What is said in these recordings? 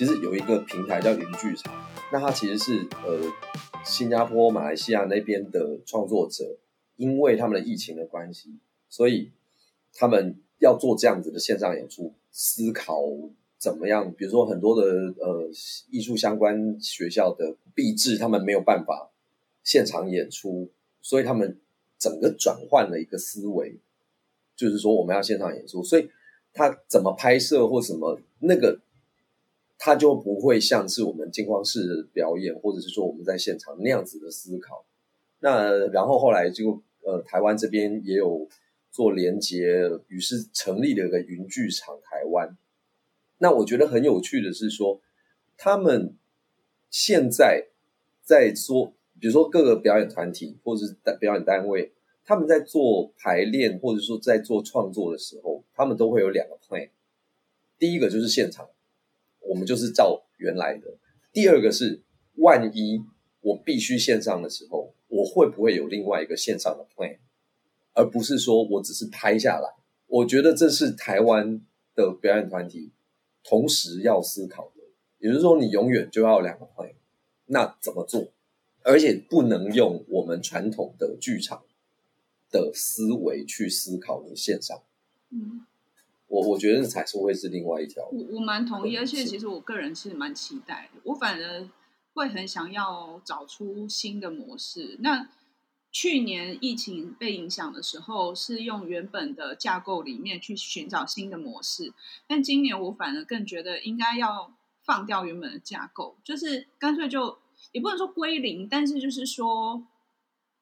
其实有一个平台叫云剧场，那它其实是呃新加坡、马来西亚那边的创作者，因为他们的疫情的关系，所以他们要做这样子的线上演出，思考怎么样，比如说很多的呃艺术相关学校的毕制，他们没有办法现场演出，所以他们整个转换了一个思维，就是说我们要线上演出，所以。他怎么拍摄或什么那个，他就不会像是我们镜框式的表演，或者是说我们在现场那样子的思考。那然后后来就呃，台湾这边也有做连接，于是成立了一个云剧场台湾。那我觉得很有趣的是说，他们现在在做，比如说各个表演团体或者是表演单位。他们在做排练，或者说在做创作的时候，他们都会有两个 plan。第一个就是现场，我们就是照原来的；第二个是，万一我必须线上的时候，我会不会有另外一个线上的 plan，而不是说我只是拍下来。我觉得这是台湾的表演团体同时要思考的，也就是说，你永远就要两个 plan。那怎么做？而且不能用我们传统的剧场。的思维去思考你线上，嗯，我我觉得这才是会是另外一条。我我蛮同意，而且其实我个人是蛮期待的。我反而会很想要找出新的模式。那去年疫情被影响的时候，是用原本的架构里面去寻找新的模式。但今年我反而更觉得应该要放掉原本的架构，就是干脆就也不能说归零，但是就是说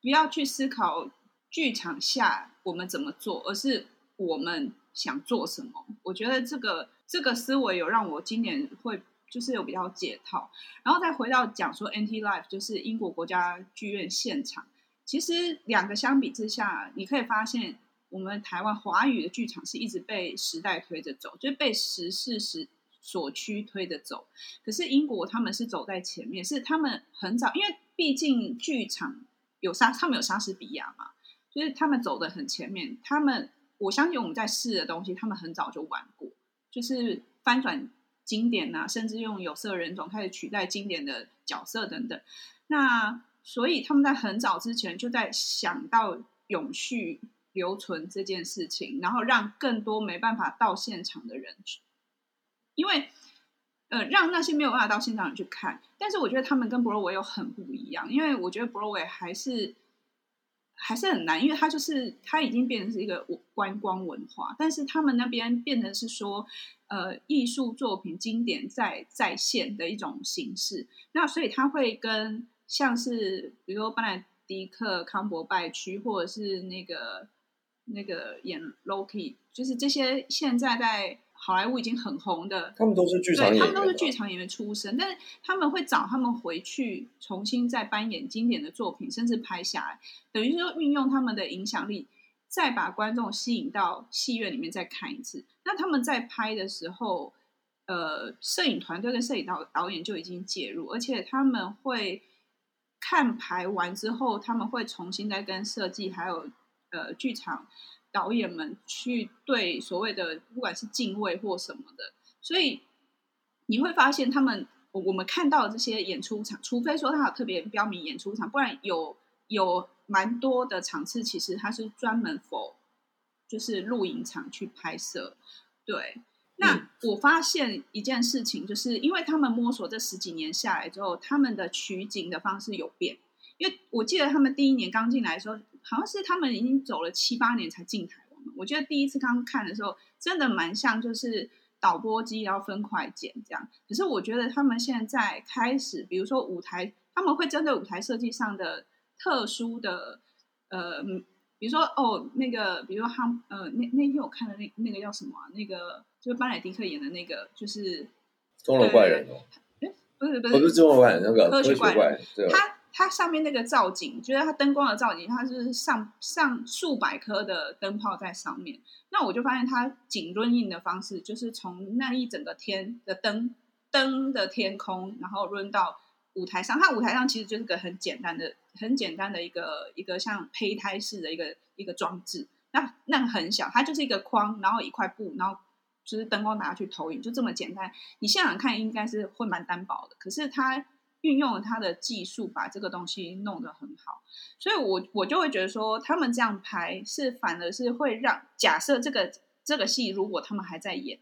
不要去思考。剧场下我们怎么做，而是我们想做什么？我觉得这个这个思维有让我今年会就是有比较解套，然后再回到讲说 NT Live 就是英国国家剧院现场，其实两个相比之下，你可以发现我们台湾华语的剧场是一直被时代推着走，就是被时势时所趋推着走。可是英国他们是走在前面，是他们很早，因为毕竟剧场有莎，他们有莎士比亚嘛。就是他们走得很前面，他们我相信我们在试的东西，他们很早就玩过，就是翻转经典啊，甚至用有色人种开始取代经典的角色等等。那所以他们在很早之前就在想到永续留存这件事情，然后让更多没办法到现场的人去，因为呃，让那些没有办法到现场的人去看。但是我觉得他们跟 Broadway 又很不一样，因为我觉得 Broadway 还是。还是很难，因为它就是它已经变成是一个观光文化，但是他们那边变成是说，呃，艺术作品经典在在线的一种形式。那所以他会跟像是比如说班乃狄克康伯拜区，或者是那个那个演 Loki，就是这些现在在。好莱坞已经很红的，他们都是剧场演员，对，他们都是剧场演员出身，但是他们会找他们回去重新再扮演经典的作品，甚至拍下来，等于说运用他们的影响力，再把观众吸引到戏院里面再看一次。那他们在拍的时候，呃，摄影团队跟摄影导导演就已经介入，而且他们会看排完之后，他们会重新再跟设计还有呃剧场。导演们去对所谓的不管是敬畏或什么的，所以你会发现他们我们看到的这些演出场，除非说他有特别标明演出场，不然有有蛮多的场次，其实他是专门 for 就是录影场去拍摄。对，那我发现一件事情，就是因为他们摸索这十几年下来之后，他们的取景的方式有变。因为我记得他们第一年刚进来的时候，好像是他们已经走了七八年才进台湾。我觉得第一次刚看的时候，真的蛮像就是导播机，然后分块剪这样。可是我觉得他们现在开始，比如说舞台，他们会针对舞台设计上的特殊的，呃，比如说哦，那个，比如说他，呃，那那天我看的那那个叫什么啊？那个就是班乃迪克演的那个，就是钟楼怪人哦。哎，不是不是，不是钟楼怪人，那个科学怪人，对。他它上面那个造景，觉得它灯光的造景，它是上上数百颗的灯泡在上面。那我就发现它景轮印的方式，就是从那一整个天的灯灯的天空，然后轮到舞台上。它舞台上其实就是个很简单的、很简单的一个一个像胚胎式的一个一个装置。那那很小，它就是一个框，然后一块布，然后就是灯光拿去投影，就这么简单。你现场看应该是会蛮单薄的，可是它运用了他的技术，把这个东西弄得很好。所以我我就会觉得说，他们这样拍是反而是会让假设这个这个戏如果他们还在演，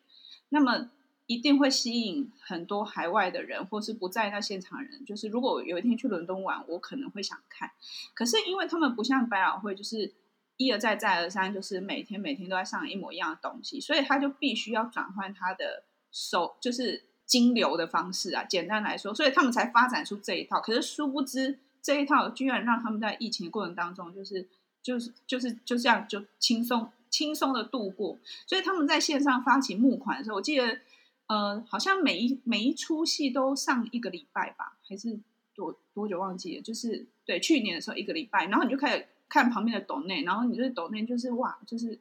那么一定会吸引很多海外的人，或是不在那现场人。就是如果有一天去伦敦玩，我可能会想看。可是因为他们不像百老汇，就是。一而再，再而三，就是每天每天都在上一模一样的东西，所以他就必须要转换他的手，就是金流的方式啊。简单来说，所以他们才发展出这一套。可是殊不知，这一套居然让他们在疫情的过程当中，就是就是就是就这样就轻松轻松的度过。所以他们在线上发起募款的时候，我记得呃，好像每一每一出戏都上一个礼拜吧，还是多多久忘记了？就是对，去年的时候一个礼拜，然后你就开始。看旁边的抖内，然后你就是抖内，就是哇，就是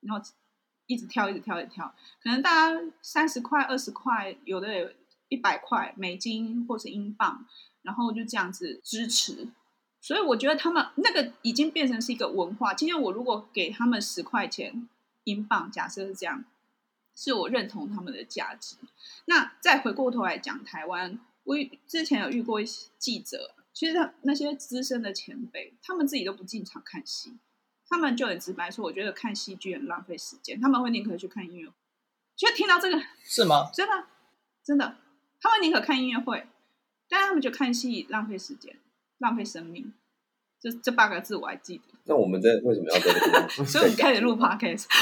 然后一直跳，一直跳，一直跳。可能大家三十块、二十块，有的有一百块美金或是英镑，然后就这样子支持。所以我觉得他们那个已经变成是一个文化。今天我如果给他们十块钱英镑，假设是这样，是我认同他们的价值。那再回过头来讲台湾，我之前有遇过一些记者。其实他那些资深的前辈，他们自己都不进场看戏，他们就很直白说：“我觉得看戏剧很浪费时间。”他们会宁可去看音乐会。就听到这个 是吗？真的，真的，他们宁可看音乐会，但他们就看戏浪费时间、浪费生命。这这八个字我还记得。那我们在为什么要在这个？所以我们开始录 podcast。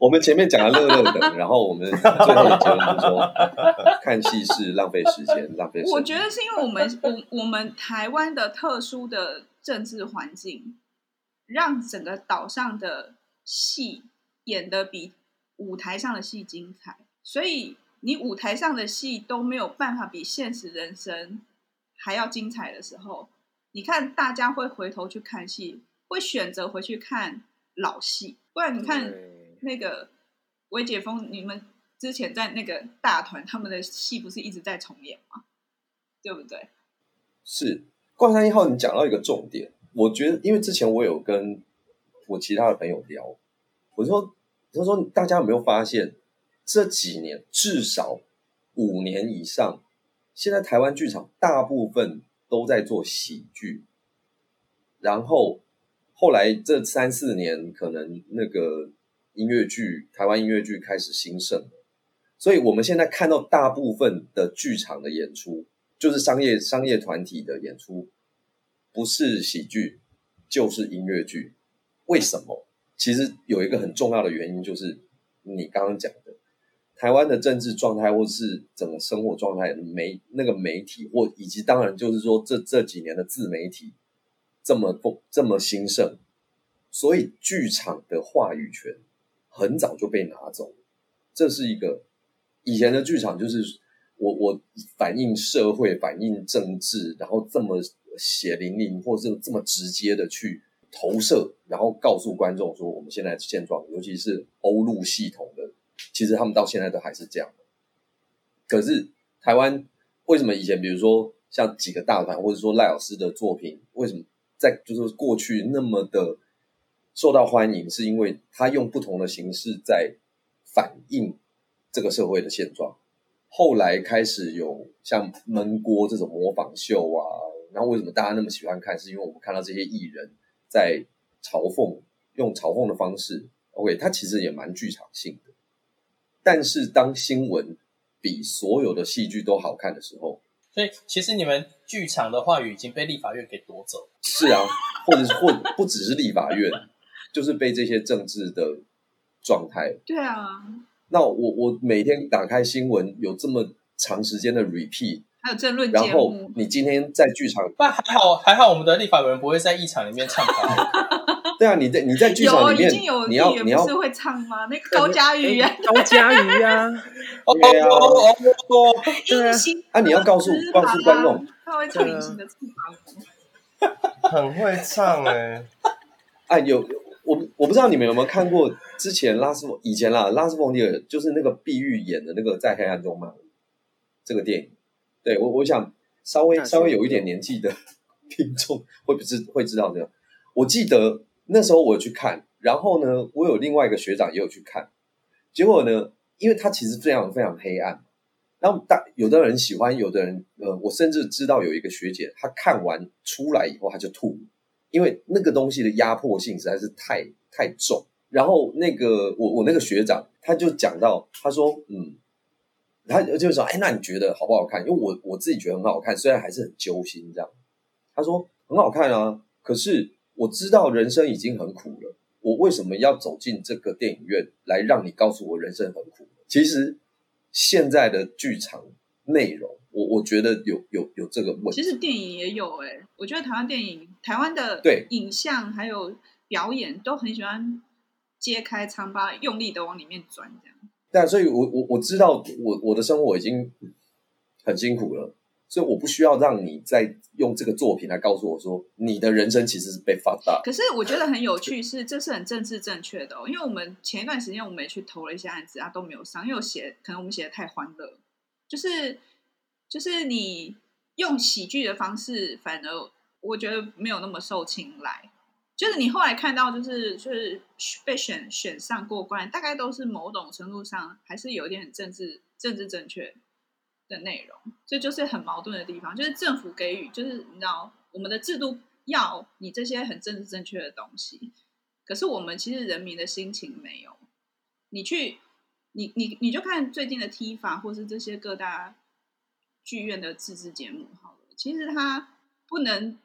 我们前面讲了乐乐等，然后我们最后的结论就是说，看戏是浪费时间、浪费时间。我觉得是因为我们我 我们台湾的特殊的政治环境，让整个岛上的戏演得比舞台上的戏精彩，所以你舞台上的戏都没有办法比现实人生还要精彩的时候，你看大家会回头去看戏，会选择回去看老戏，不然你看。那个微解封，你们之前在那个大团，他们的戏不是一直在重演吗？对不对？是《怪山一号》，你讲到一个重点，我觉得，因为之前我有跟我其他的朋友聊，我说，他说大家有没有发现，这几年至少五年以上，现在台湾剧场大部分都在做喜剧，然后后来这三四年可能那个。音乐剧，台湾音乐剧开始兴盛，所以我们现在看到大部分的剧场的演出，就是商业商业团体的演出，不是喜剧就是音乐剧。为什么？其实有一个很重要的原因，就是你刚刚讲的，台湾的政治状态，或是整个生活状态，媒那个媒体，或以及当然就是说这这几年的自媒体这么不这么兴盛，所以剧场的话语权。很早就被拿走，这是一个以前的剧场，就是我我反映社会、反映政治，然后这么血淋淋，或者这么直接的去投射，然后告诉观众说我们现在的现状，尤其是欧陆系统的，其实他们到现在都还是这样。可是台湾为什么以前，比如说像几个大团，或者说赖老师的作品，为什么在就是过去那么的？受到欢迎，是因为他用不同的形式在反映这个社会的现状。后来开始有像闷锅这种模仿秀啊，然后为什么大家那么喜欢看？是因为我们看到这些艺人在嘲讽，用嘲讽的方式。OK，他其实也蛮剧场性的。但是当新闻比所有的戏剧都好看的时候，所以其实你们剧场的话语已经被立法院给夺走。是啊，或者是或不只是立法院。就是被这些政治的状态。对啊。那我我每天打开新闻，有这么长时间的 repeat，还有争论节目。然后你今天在剧场，但还好还好，我们的立法委员不会在议场里面唱 歌。对啊，你在你在剧场里面，你要你要是会唱吗？那个高嘉瑜啊，高嘉瑜啊，对啊，对啊。啊，你要告诉告诉观众，他会唱隐形的翅膀，很会唱哎，哎 有。我我不知道你们有没有看过之前拉斯以前啦，拉斯冯迪尔就是那个碧玉演的那个在黑暗中嘛，这个电影，对我我想稍微稍微有一点年纪的听众会不知会知道这个。我记得那时候我去看，然后呢，我有另外一个学长也有去看，结果呢，因为他其实非常非常黑暗，然后大有的人喜欢，有的人呃，我甚至知道有一个学姐，她看完出来以后，她就吐，因为那个东西的压迫性实在是太太重。然后那个我我那个学长他就讲到，他说嗯，他就说哎，那你觉得好不好看？因为我我自己觉得很好看，虽然还是很揪心这样。他说很好看啊，可是我知道人生已经很苦了。我为什么要走进这个电影院来让你告诉我人生很苦？其实现在的剧场内容，我我觉得有有有这个问题。其实电影也有哎、欸，我觉得台湾电影、台湾的对影像还有表演都很喜欢揭开疮疤，用力的往里面钻这样。对啊，所以我我我知道我我的生活已经很辛苦了。所以我不需要让你再用这个作品来告诉我说，你的人生其实是被放大。可是我觉得很有趣是，是这是很政治正确的哦。因为我们前一段时间我们也去投了一些案子啊，都没有上，因为我写可能我们写的太欢乐，就是就是你用喜剧的方式，反而我觉得没有那么受青睐。就是你后来看到，就是就是被选选上过关，大概都是某种程度上还是有一点政治政治正确的内容，这就是很矛盾的地方。就是政府给予，就是你知道，我们的制度要你这些很政治正确的东西，可是我们其实人民的心情没有。你去，你你你就看最近的 TIFA，或是这些各大剧院的自制节目，好了，其实他不能。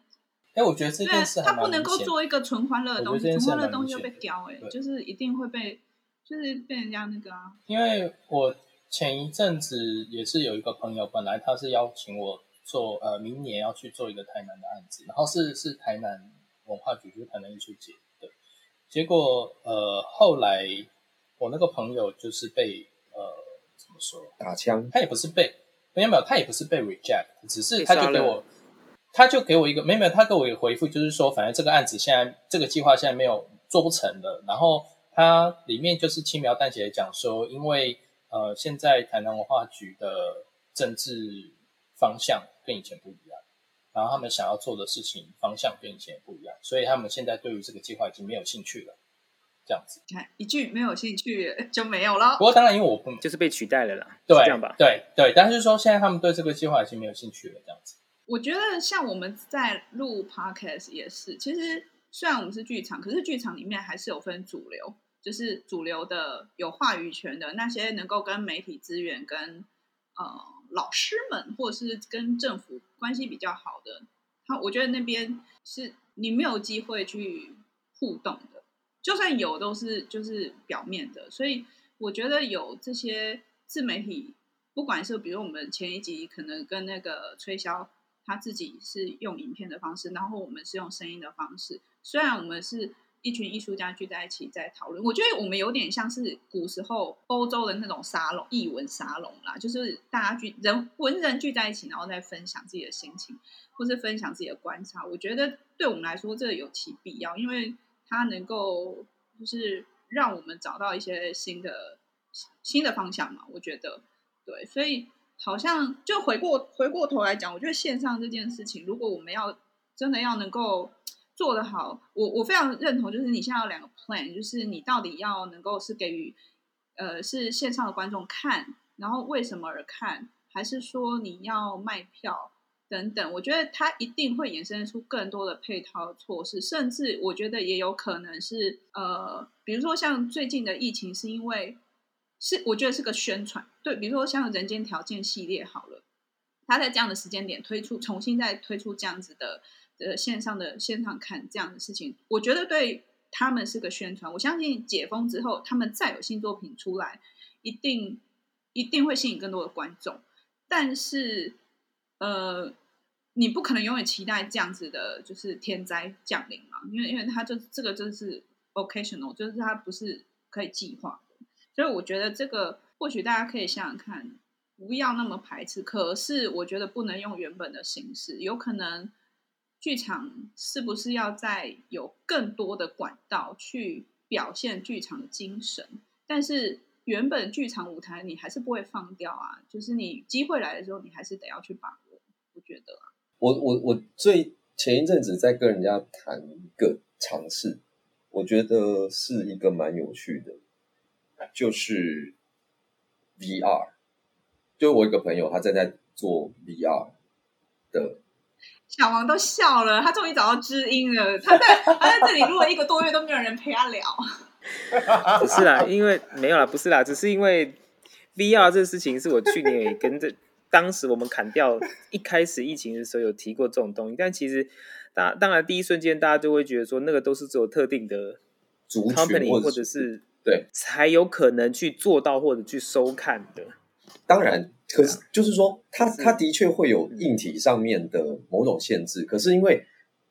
哎，我觉得这件事它不能够做一个纯欢乐的东西，纯欢乐的东西就被叼，哎，对就是一定会被，就是被人家那个啊。因为我。前一阵子也是有一个朋友，本来他是邀请我做，呃，明年要去做一个台南的案子，然后是是台南文化局，就是台南艺术节，对。结果呃后来我那个朋友就是被呃怎么说打枪，他也不是被没有没有，他也不是被 reject，只是他就给我他就给我一个没有没有，他给我一个回复，就是说反正这个案子现在这个计划现在没有做不成了，然后他里面就是轻描淡写的讲说，因为。呃，现在台南文化局的政治方向跟以前不一样，然后他们想要做的事情方向跟以前也不一样，所以他们现在对于这个计划已经没有兴趣了。这样子，看一句没有兴趣就没有了。不过当然，因为我不就是被取代了啦，对，这样吧？对对，但是说现在他们对这个计划已经没有兴趣了，这样子。我觉得像我们在录 podcast 也是，其实虽然我们是剧场，可是剧场里面还是有分主流。就是主流的有话语权的那些，能够跟媒体资源、跟呃老师们，或者是跟政府关系比较好的，他我觉得那边是你没有机会去互动的，就算有，都是就是表面的。所以我觉得有这些自媒体，不管是比如我们前一集可能跟那个吹箫，他自己是用影片的方式，然后我们是用声音的方式，虽然我们是。一群艺术家聚在一起在讨论，我觉得我们有点像是古时候欧洲的那种沙龙，译文沙龙啦，就是大家聚人文人聚在一起，然后再分享自己的心情，或是分享自己的观察。我觉得对我们来说，这有其必要，因为它能够就是让我们找到一些新的新的方向嘛。我觉得对，所以好像就回过回过头来讲，我觉得线上这件事情，如果我们要真的要能够。做得好，我我非常认同。就是你现在有两个 plan，就是你到底要能够是给予，呃，是线上的观众看，然后为什么而看，还是说你要卖票等等？我觉得它一定会衍生出更多的配套措施，甚至我觉得也有可能是，呃，比如说像最近的疫情，是因为是我觉得是个宣传，对，比如说像人间条件系列好了，他在这样的时间点推出，重新再推出这样子的。呃，线上的线上看这样的事情，我觉得对他们是个宣传。我相信解封之后，他们再有新作品出来，一定一定会吸引更多的观众。但是，呃，你不可能永远期待这样子的，就是天灾降临嘛，因为因为它就这个就是 occasional，就是它不是可以计划的。所以我觉得这个或许大家可以想想看，不要那么排斥。可是我觉得不能用原本的形式，有可能。剧场是不是要再有更多的管道去表现剧场的精神？但是原本剧场舞台你还是不会放掉啊，就是你机会来的时候，你还是得要去把握。觉得啊，我我我最前一阵子在跟人家谈一个尝试，我觉得是一个蛮有趣的，就是 VR。就我一个朋友，他正在做 VR 的。小王都笑了，他终于找到知音了。他在他在这里录了一个多月，都没有人陪他聊。不是啦，因为没有啦，不是啦，只是因为 VR 这个事情是我去年也跟着，当时我们砍掉一开始疫情的时候有提过这种东西，但其实当当然第一瞬间大家就会觉得说那个都是只有特定的 company 或者是对才有可能去做到或者去收看的。当然，可是就是说，它它的确会有硬体上面的某种限制。可是因为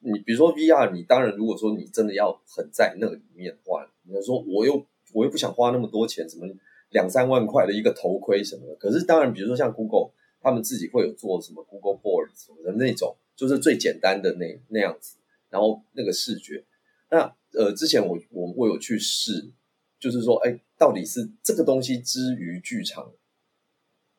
你比如说 VR，你当然如果说你真的要很在那里面的话，你就说我又我又不想花那么多钱，什么两三万块的一个头盔什么的。可是当然，比如说像 Google，他们自己会有做什么 Google Board 什么的那种，就是最简单的那那样子，然后那个视觉。那呃，之前我我我有去试，就是说，哎，到底是这个东西之于剧场。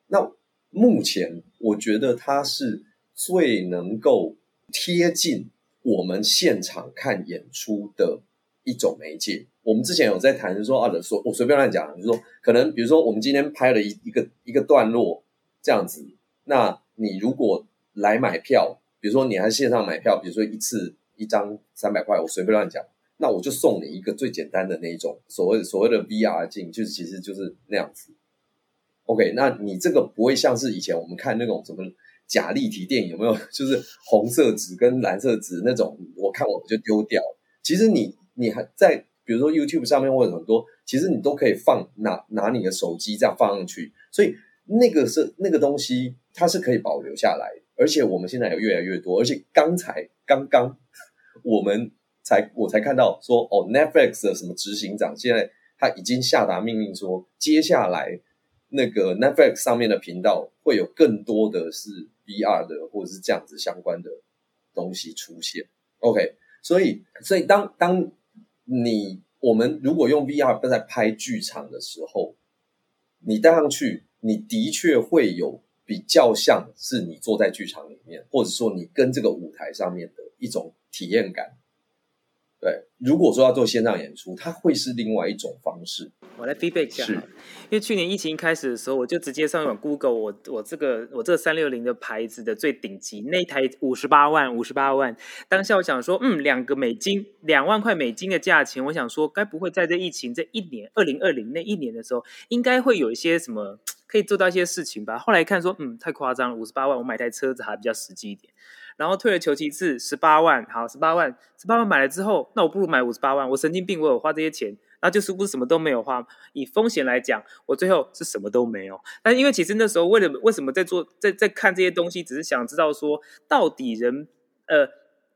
那目前我觉得它是最能够贴近我们现场看演出的一种媒介。我们之前有在谈，就说啊，说我随便乱讲，就是说可能比如说我们今天拍了一一个一个段落这样子，那你如果来买票，比如说你还线上买票，比如说一次一张三百块，我随便乱讲，那我就送你一个最简单的那一种所谓所谓的 VR 镜，就是其实就是那样子。OK，那你这个不会像是以前我们看那种什么假立体电影，有没有？就是红色纸跟蓝色纸那种，我看我就丢掉。其实你你还在，比如说 YouTube 上面或者很多，其实你都可以放拿拿你的手机这样放上去，所以那个是那个东西它是可以保留下来，而且我们现在有越来越多，而且刚才刚刚我们才我才看到说哦，Netflix 的什么执行长现在他已经下达命令说接下来。那个 Netflix 上面的频道会有更多的是 VR 的或者是这样子相关的东西出现。OK，所以所以当当你我们如果用 VR 在拍剧场的时候，你戴上去，你的确会有比较像是你坐在剧场里面，或者说你跟这个舞台上面的一种体验感。对，如果说要做线上演出，它会是另外一种方式。我来 feedback 一下，是因为去年疫情一开始的时候，我就直接上网 Google 我我这个我这个三六零的牌子的最顶级那台五十八万五十八万。当下我想说，嗯，两个美金两万块美金的价钱，我想说，该不会在这疫情这一年二零二零那一年的时候，应该会有一些什么可以做到一些事情吧？后来看说，嗯，太夸张了，五十八万，我买台车子还比较实际一点。然后退而求其次，十八万，好，十八万，十八万买了之后，那我不如买五十八万。我神经病，我有花这些钱，然后就是不是什么都没有花。以风险来讲，我最后是什么都没有。但因为其实那时候为了为什么在做在在看这些东西，只是想知道说到底人呃，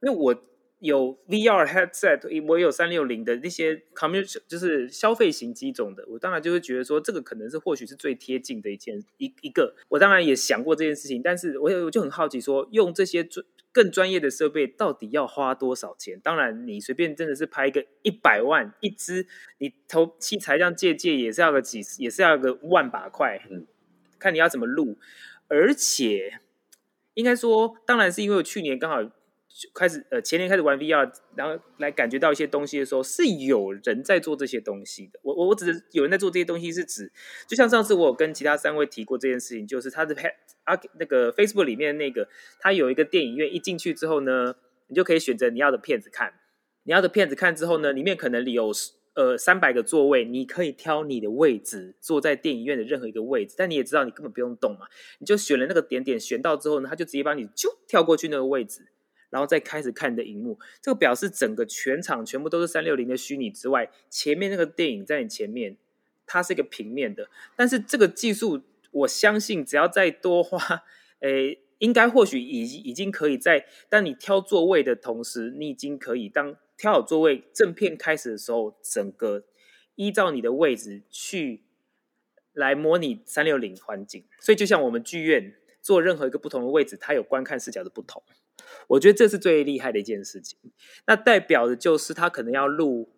因为我。有 VR headset，我有三六零的那些 commercial，就是消费型机种的，我当然就会觉得说，这个可能是或许是最贴近的一件一一个。我当然也想过这件事情，但是我我就很好奇说，用这些专更专业的设备到底要花多少钱？当然，你随便真的是拍一个一百万一支，你投器材这样借借也是要个几十，也是要个万把块。嗯，看你要怎么录，而且应该说，当然是因为我去年刚好。开始呃，前年开始玩 VR，然后来感觉到一些东西的时候，是有人在做这些东西的。我我我只是有人在做这些东西，是指就像上次我有跟其他三位提过这件事情，就是他的 head 啊，那个 Facebook 里面那个，他有一个电影院，一进去之后呢，你就可以选择你要的片子看。你要的片子看之后呢，里面可能有呃三百个座位，你可以挑你的位置，坐在电影院的任何一个位置。但你也知道，你根本不用动嘛，你就选了那个点点，选到之后呢，他就直接帮你就跳过去那个位置。然后再开始看你的荧幕，这个表示整个全场全部都是三六零的虚拟之外，前面那个电影在你前面，它是一个平面的。但是这个技术，我相信只要再多花，诶，应该或许已已经可以在当你挑座位的同时，你已经可以当挑好座位，正片开始的时候，整个依照你的位置去来模拟三六零环境。所以就像我们剧院做任何一个不同的位置，它有观看视角的不同。我觉得这是最厉害的一件事情，那代表的就是他可能要录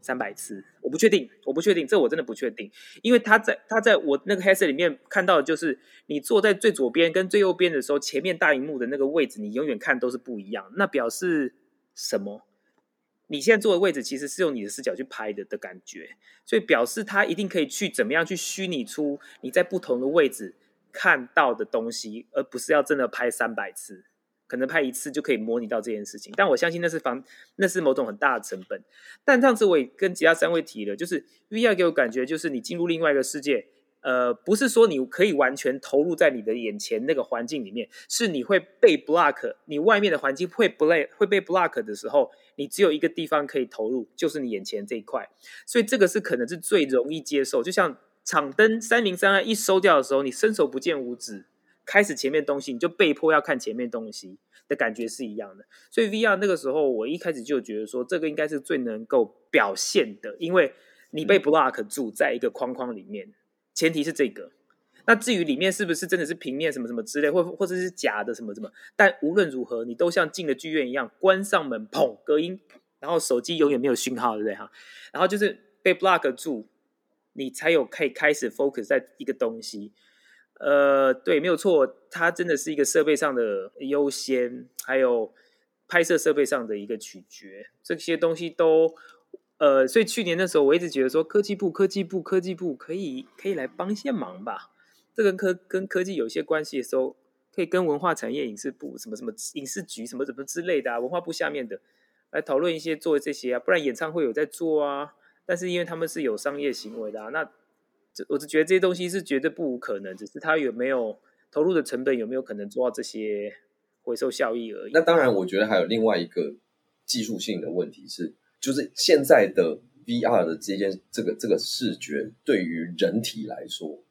三百次，我不确定，我不确定，这我真的不确定，因为他在他在我那个 Hers 里面看到的就是你坐在最左边跟最右边的时候，前面大荧幕的那个位置，你永远看都是不一样，那表示什么？你现在坐的位置其实是用你的视角去拍的的感觉，所以表示它一定可以去怎么样去虚拟出你在不同的位置看到的东西，而不是要真的拍三百次，可能拍一次就可以模拟到这件事情。但我相信那是房，那是某种很大的成本。但上次我也跟其他三位提了，就是 VR 给我感觉就是你进入另外一个世界。呃，不是说你可以完全投入在你的眼前那个环境里面，是你会被 block，你外面的环境会 block 会被 block 的时候，你只有一个地方可以投入，就是你眼前这一块。所以这个是可能是最容易接受。就像场灯三零三二一收掉的时候，你伸手不见五指，开始前面东西你就被迫要看前面东西的感觉是一样的。所以 VR 那个时候，我一开始就觉得说，这个应该是最能够表现的，因为你被 block 住在一个框框里面。前提是这个，那至于里面是不是真的是平面什么什么之类，或或者是假的什么什么，但无论如何，你都像进了剧院一样，关上门，砰，隔音，然后手机永远没有讯号，对不对哈？然后就是被 block 住，你才有可以开始 focus 在一个东西。呃，对，没有错，它真的是一个设备上的优先，还有拍摄设备上的一个取决，这些东西都。呃，所以去年的时候，我一直觉得说科技部、科技部、科技部可以可以来帮一些忙吧。这个科跟科技有些关系的时候，可以跟文化产业影视部什么什么影视局什么什么之类的啊，文化部下面的来讨论一些做这些啊。不然演唱会有在做啊，但是因为他们是有商业行为的啊，那我只觉得这些东西是绝对不无可能，只是他有没有投入的成本有没有可能做到这些回收效益而已。那当然，我觉得还有另外一个技术性的问题是。就是现在的 VR 的这件这个这个视觉，对于人体来说，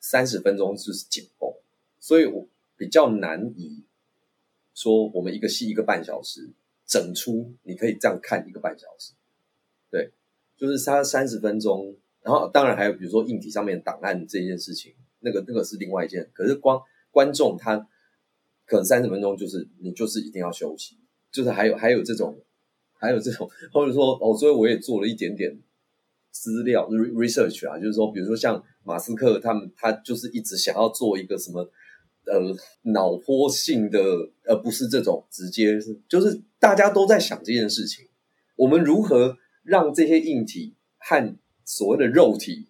三十分钟就是紧绷，所以我比较难以说我们一个戏一个半小时整出，你可以这样看一个半小时。对，就是它三十分钟，然后当然还有比如说硬体上面档案这件事情，那个那个是另外一件。可是光观众他可能三十分钟就是你就是一定要休息，就是还有还有这种。还有这种，或者说哦，所以我也做了一点点资料 research 啊，就是说，比如说像马斯克他们，他就是一直想要做一个什么呃脑波性的，而不是这种直接，就是大家都在想这件事情，我们如何让这些硬体和所谓的肉体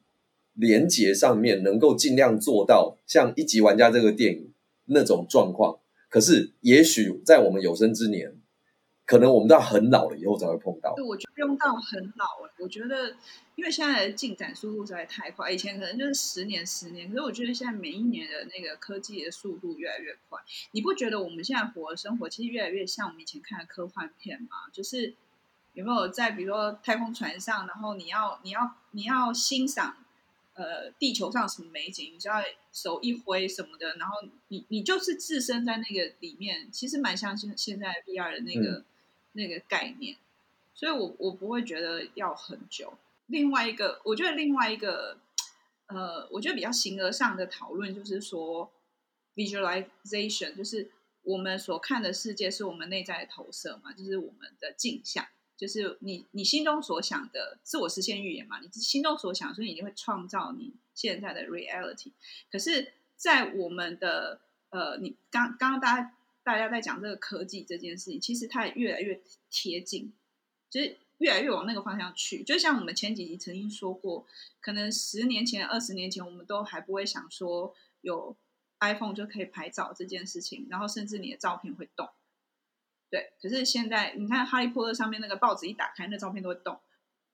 连接上面能够尽量做到像一级玩家这个电影那种状况，可是也许在我们有生之年。可能我们都要很老了以后才会碰到。对，我觉得用到很老了。我觉得，因为现在的进展速度实在太快，以前可能就是十年、十年，可是我觉得现在每一年的那个科技的速度越来越快。你不觉得我们现在活的生活其实越来越像我们以前看的科幻片吗？就是有没有在比如说太空船上，然后你要你要你要欣赏呃地球上什么美景，你就要手一挥什么的，然后你你就是置身在那个里面，其实蛮像现现在 VR 的那个。嗯那个概念，所以我我不会觉得要很久。另外一个，我觉得另外一个，呃，我觉得比较形而上的讨论就是说，visualization，就是我们所看的世界是我们内在的投射嘛，就是我们的镜像，就是你你心中所想的自我实现预言嘛，你心中所想，所以你会创造你现在的 reality。可是，在我们的呃，你刚刚刚大家。大家在讲这个科技这件事情，其实它也越来越贴近，就是越来越往那个方向去。就像我们前几集曾经说过，可能十年前、二十年前，我们都还不会想说有 iPhone 就可以拍照这件事情，然后甚至你的照片会动。对，可是现在你看《哈利波特》上面那个报纸一打开，那照片都会动。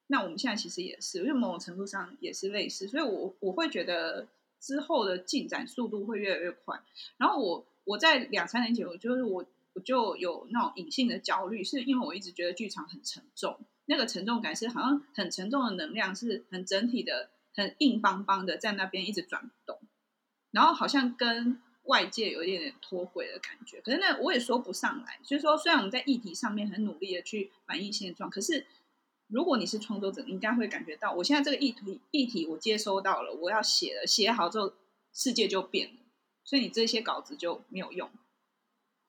那我们现在其实也是，因为某种程度上也是类似，所以我我会觉得之后的进展速度会越来越快。然后我。我在两三年前，我就是我，我就有那种隐性的焦虑，是因为我一直觉得剧场很沉重，那个沉重感是好像很沉重的能量，是很整体的、很硬邦邦的在那边一直转动，然后好像跟外界有一点点脱轨的感觉。可是那我也说不上来，所以说虽然我们在议题上面很努力的去反映现状，可是如果你是创作者，你应该会感觉到，我现在这个议题议题我接收到了，我要写了，写好之后世界就变了。所以你这些稿子就没有用，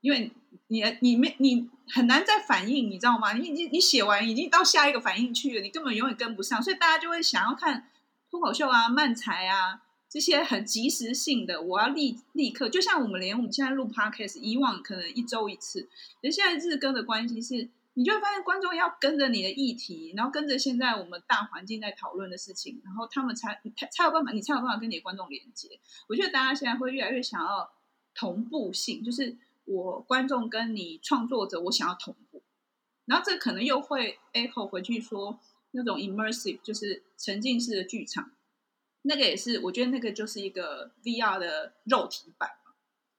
因为你你没你很难再反应，你知道吗？你你你写完已经到下一个反应去了，你根本永远跟不上，所以大家就会想要看脱口秀啊、漫才啊这些很即时性的，我要立立刻。就像我们连我们现在录 podcast，以往可能一周一次，可是现在日更的关系是，你就会发现观众要跟着你的议题，然后跟着现在我们大环境在讨论的事情，然后他们才才才有办法，你才有办法跟你的观众连接。我觉得大家现在会越来越想要同步性，就是我观众跟你创作者，我想要同步，然后这可能又会 echo 回去说那种 immersive，就是沉浸式的剧场，那个也是，我觉得那个就是一个 VR 的肉体版。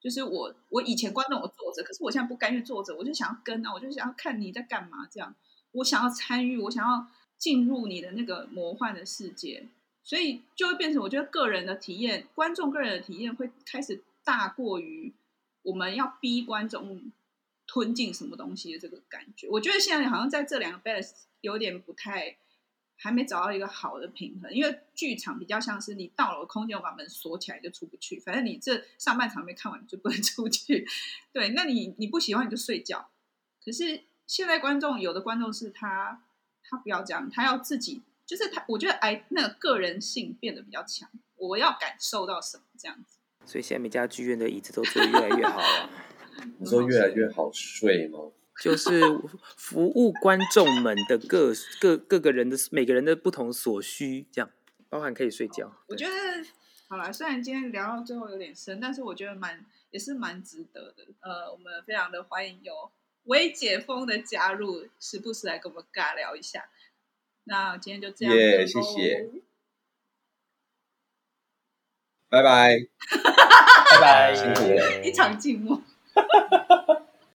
就是我，我以前观众我坐着，可是我现在不甘愿坐着，我就想要跟啊，我就想要看你在干嘛，这样，我想要参与，我想要进入你的那个魔幻的世界，所以就会变成我觉得个人的体验，观众个人的体验会开始大过于我们要逼观众吞进什么东西的这个感觉。我觉得现在好像在这两个 balance 有点不太。还没找到一个好的平衡，因为剧场比较像是你到了空间，我把门锁起来就出不去。反正你这上半场没看完，就不能出去。对，那你你不喜欢你就睡觉。可是现在观众有的观众是他，他不要这样，他要自己，就是他，我觉得哎，那个个人性变得比较强。我要感受到什么这样子。所以现在每家剧院的椅子都做得越来越好了。你说越来越好睡吗？就是服务观众们的各各各个人的每个人的不同所需，这样包含可以睡觉。我觉得好了，虽然今天聊到最后有点深，但是我觉得蛮也是蛮值得的。呃，我们非常的欢迎有微解封的加入，时不时来跟我们尬聊一下。那今天就这样，yeah, 谢谢，拜拜，拜拜，辛苦了，一场静默。